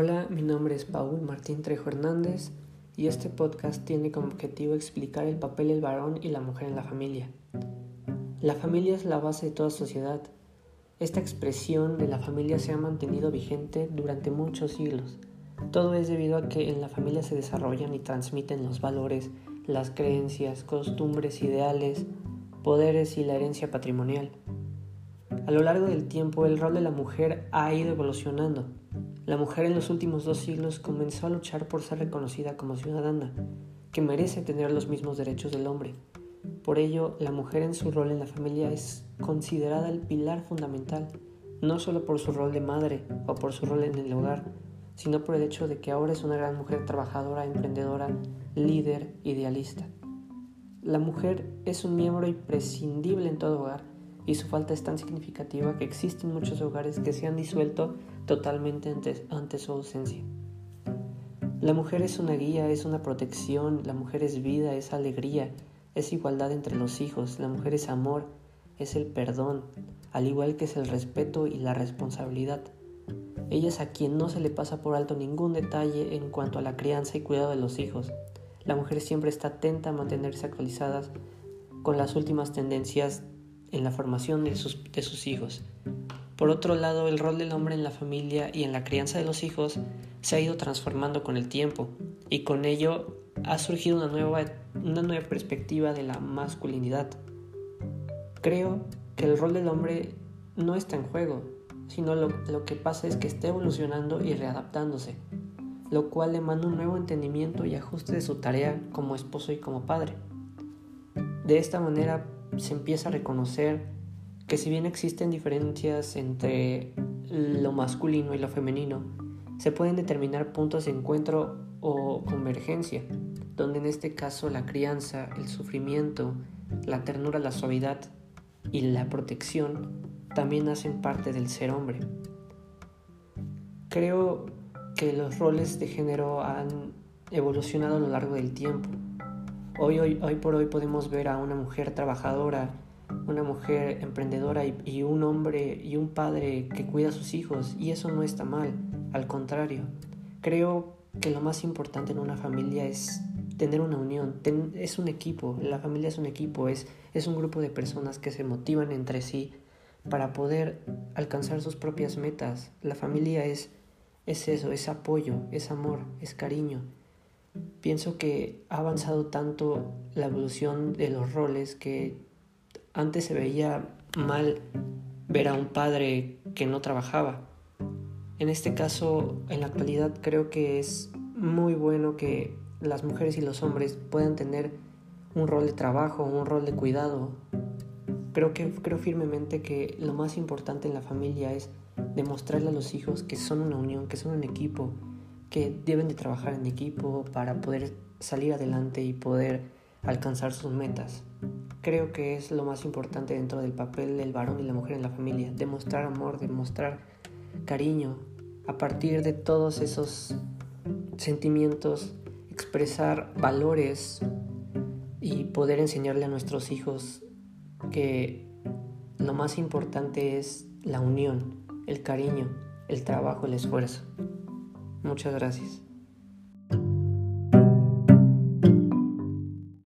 Hola, mi nombre es Paul Martín Trejo Hernández y este podcast tiene como objetivo explicar el papel del varón y la mujer en la familia. La familia es la base de toda sociedad. Esta expresión de la familia se ha mantenido vigente durante muchos siglos. Todo es debido a que en la familia se desarrollan y transmiten los valores, las creencias, costumbres, ideales, poderes y la herencia patrimonial. A lo largo del tiempo el rol de la mujer ha ido evolucionando. La mujer en los últimos dos siglos comenzó a luchar por ser reconocida como ciudadana, que merece tener los mismos derechos del hombre. Por ello, la mujer en su rol en la familia es considerada el pilar fundamental, no solo por su rol de madre o por su rol en el hogar, sino por el hecho de que ahora es una gran mujer trabajadora, emprendedora, líder, idealista. La mujer es un miembro imprescindible en todo hogar y su falta es tan significativa que existen muchos hogares que se han disuelto totalmente ante, su ausencia. La mujer es una guía, es una protección, la mujer es vida, es alegría, es igualdad entre los hijos, la mujer es amor, es el perdón, al igual que es el respeto y la responsabilidad. Ella es a quien no se le pasa por alto ningún detalle en cuanto a la crianza y cuidado de los hijos. La mujer siempre está atenta a mantenerse actualizadas con las últimas tendencias en la formación de sus, de sus hijos. Por otro lado, el rol del hombre en la familia y en la crianza de los hijos se ha ido transformando con el tiempo y con ello ha surgido una nueva, una nueva perspectiva de la masculinidad. Creo que el rol del hombre no está en juego, sino lo, lo que pasa es que está evolucionando y readaptándose, lo cual demanda un nuevo entendimiento y ajuste de su tarea como esposo y como padre. De esta manera se empieza a reconocer que si bien existen diferencias entre lo masculino y lo femenino, se pueden determinar puntos de encuentro o convergencia, donde en este caso la crianza, el sufrimiento, la ternura, la suavidad y la protección también hacen parte del ser hombre. Creo que los roles de género han evolucionado a lo largo del tiempo Hoy, hoy, hoy por hoy podemos ver a una mujer trabajadora, una mujer emprendedora y, un hombre y un padre que cuida a sus hijos y eso no está mal, al contrario. Creo que lo más importante en una familia es tener una unión, es un equipo, la familia es un equipo, es, es un grupo de personas que se motivan entre sí para poder alcanzar sus propias metas. La familia es, es eso, es apoyo, es amor, es cariño, pienso que ha avanzado tanto la evolución de los roles que antes se veía mal ver a un padre que no trabajaba. En este caso, en la actualidad creo que es muy bueno que las mujeres y los hombres puedan tener un rol de trabajo, un rol de cuidado. Creo que creo firmemente que lo más importante en la familia es demostrarle a los hijos que son una unión, que son un equipo, que deben de trabajar en equipo para poder salir adelante y poder alcanzar sus metas. Creo que es lo más importante dentro del papel del varón y la mujer en la familia, demostrar amor, demostrar cariño, a partir de todos esos sentimientos, expresar valores y poder enseñarle a nuestros hijos que lo más importante es la unión, el cariño, el trabajo, el esfuerzo. Muchas gracias.